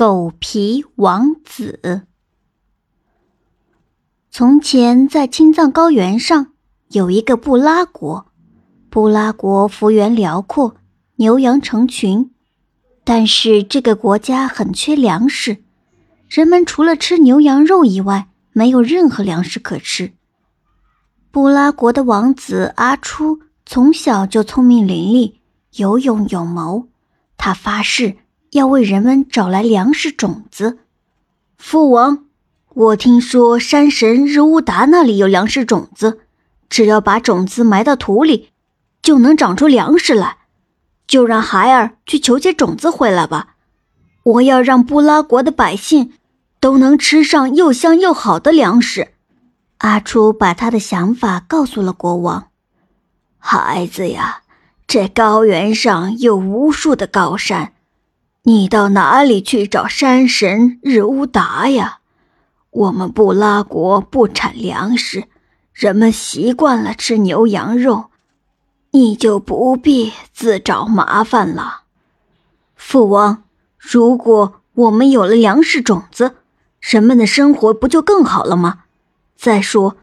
狗皮王子。从前，在青藏高原上有一个布拉国。布拉国幅员辽阔，牛羊成群，但是这个国家很缺粮食，人们除了吃牛羊肉以外，没有任何粮食可吃。布拉国的王子阿初从小就聪明伶俐，有勇有谋，他发誓。要为人们找来粮食种子，父王，我听说山神日乌达那里有粮食种子，只要把种子埋到土里，就能长出粮食来。就让孩儿去求些种子回来吧。我要让布拉国的百姓都能吃上又香又好的粮食。阿初把他的想法告诉了国王。孩子呀，这高原上有无数的高山。你到哪里去找山神日乌达呀？我们布拉国不产粮食，人们习惯了吃牛羊肉，你就不必自找麻烦了。父王，如果我们有了粮食种子，人们的生活不就更好了吗？再说，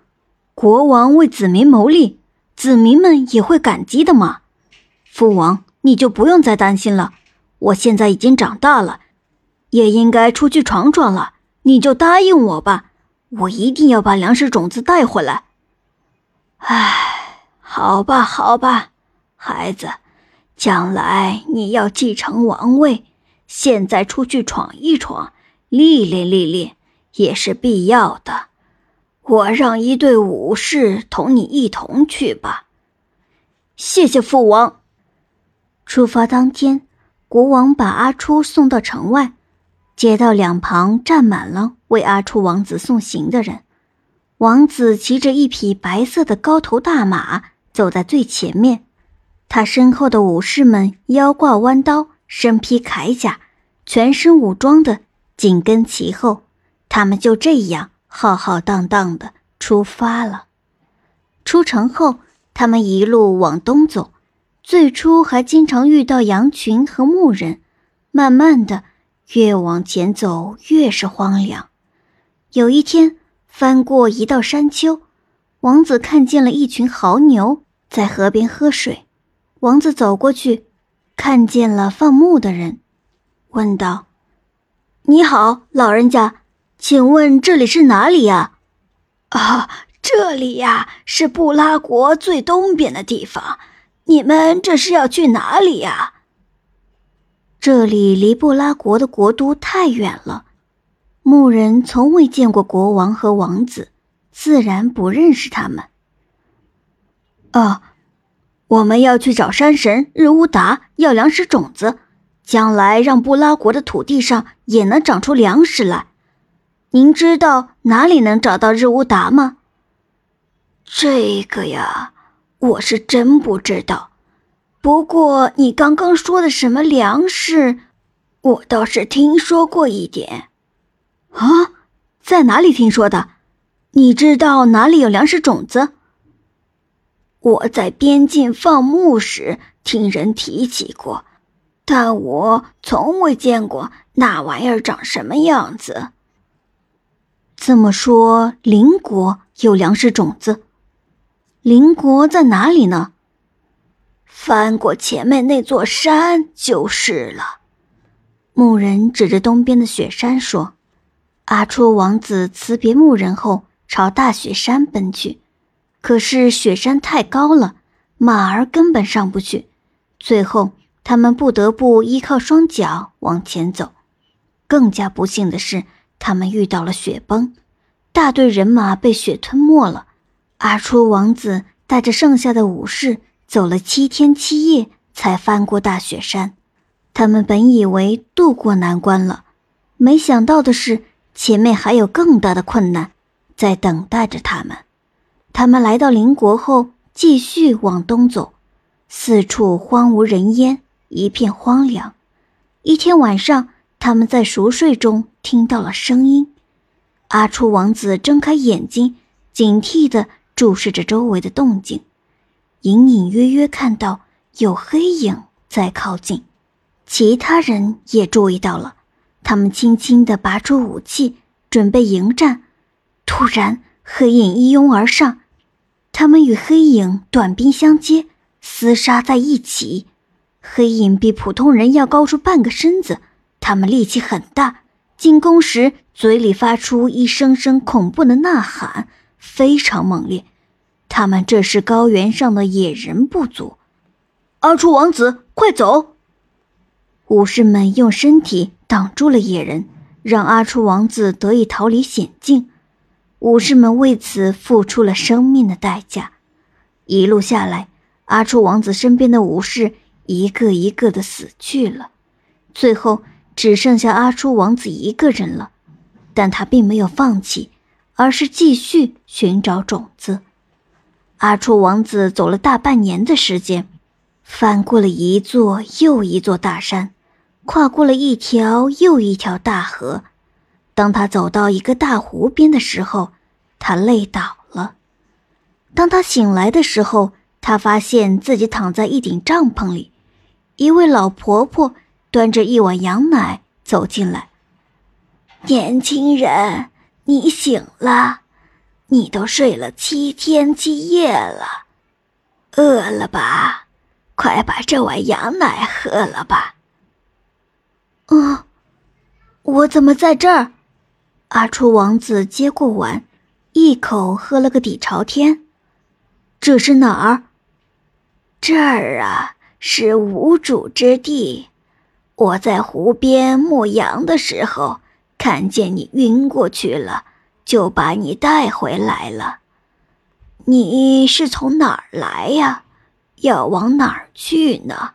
国王为子民谋利，子民们也会感激的嘛。父王，你就不用再担心了。我现在已经长大了，也应该出去闯闯了。你就答应我吧，我一定要把粮食种子带回来。唉，好吧，好吧，孩子，将来你要继承王位，现在出去闯一闯，历练历练也是必要的。我让一队武士同你一同去吧。谢谢父王。出发当天。国王把阿初送到城外，街道两旁站满了为阿初王子送行的人。王子骑着一匹白色的高头大马走在最前面，他身后的武士们腰挂弯刀，身披铠甲，全身武装的紧跟其后。他们就这样浩浩荡荡的出发了。出城后，他们一路往东走。最初还经常遇到羊群和牧人，慢慢的，越往前走越是荒凉。有一天，翻过一道山丘，王子看见了一群牦牛在河边喝水。王子走过去，看见了放牧的人，问道：“你好，老人家，请问这里是哪里呀？”“啊，这里呀，是布拉国最东边的地方。”你们这是要去哪里呀？这里离布拉国的国都太远了，牧人从未见过国王和王子，自然不认识他们。啊，我们要去找山神日乌达要粮食种子，将来让布拉国的土地上也能长出粮食来。您知道哪里能找到日乌达吗？这个呀。我是真不知道，不过你刚刚说的什么粮食，我倒是听说过一点。啊，在哪里听说的？你知道哪里有粮食种子？我在边境放牧时听人提起过，但我从未见过那玩意儿长什么样子。这么说，邻国有粮食种子？邻国在哪里呢？翻过前面那座山就是了。牧人指着东边的雪山说：“阿初王子辞别牧人后，朝大雪山奔去。可是雪山太高了，马儿根本上不去。最后，他们不得不依靠双脚往前走。更加不幸的是，他们遇到了雪崩，大队人马被雪吞没了。”阿初王子带着剩下的武士走了七天七夜，才翻过大雪山。他们本以为渡过难关了，没想到的是，前面还有更大的困难在等待着他们。他们来到邻国后，继续往东走，四处荒无人烟，一片荒凉。一天晚上，他们在熟睡中听到了声音。阿初王子睁开眼睛，警惕的。注视着周围的动静，隐隐约约看到有黑影在靠近。其他人也注意到了，他们轻轻地拔出武器，准备迎战。突然，黑影一拥而上，他们与黑影短兵相接，厮杀在一起。黑影比普通人要高出半个身子，他们力气很大，进攻时嘴里发出一声声恐怖的呐喊，非常猛烈。他们这是高原上的野人部族。阿初王子，快走！武士们用身体挡住了野人，让阿初王子得以逃离险境。武士们为此付出了生命的代价。一路下来，阿初王子身边的武士一个一个的死去了，最后只剩下阿初王子一个人了。但他并没有放弃，而是继续寻找种子。阿初王子走了大半年的时间，翻过了一座又一座大山。跨过了一条又一条大河，当他走到一个大湖边的时候，他累倒了。当他醒来的时候，他发现自己躺在一顶帐篷里，一位老婆婆端着一碗羊奶走进来。年轻人，你醒了，你都睡了七天七夜了，饿了吧？快把这碗羊奶喝了吧。啊！我怎么在这儿？阿初王子接过碗，一口喝了个底朝天。这是哪儿？这儿啊，是无主之地。我在湖边牧羊的时候，看见你晕过去了，就把你带回来了。你是从哪儿来呀？要往哪儿去呢？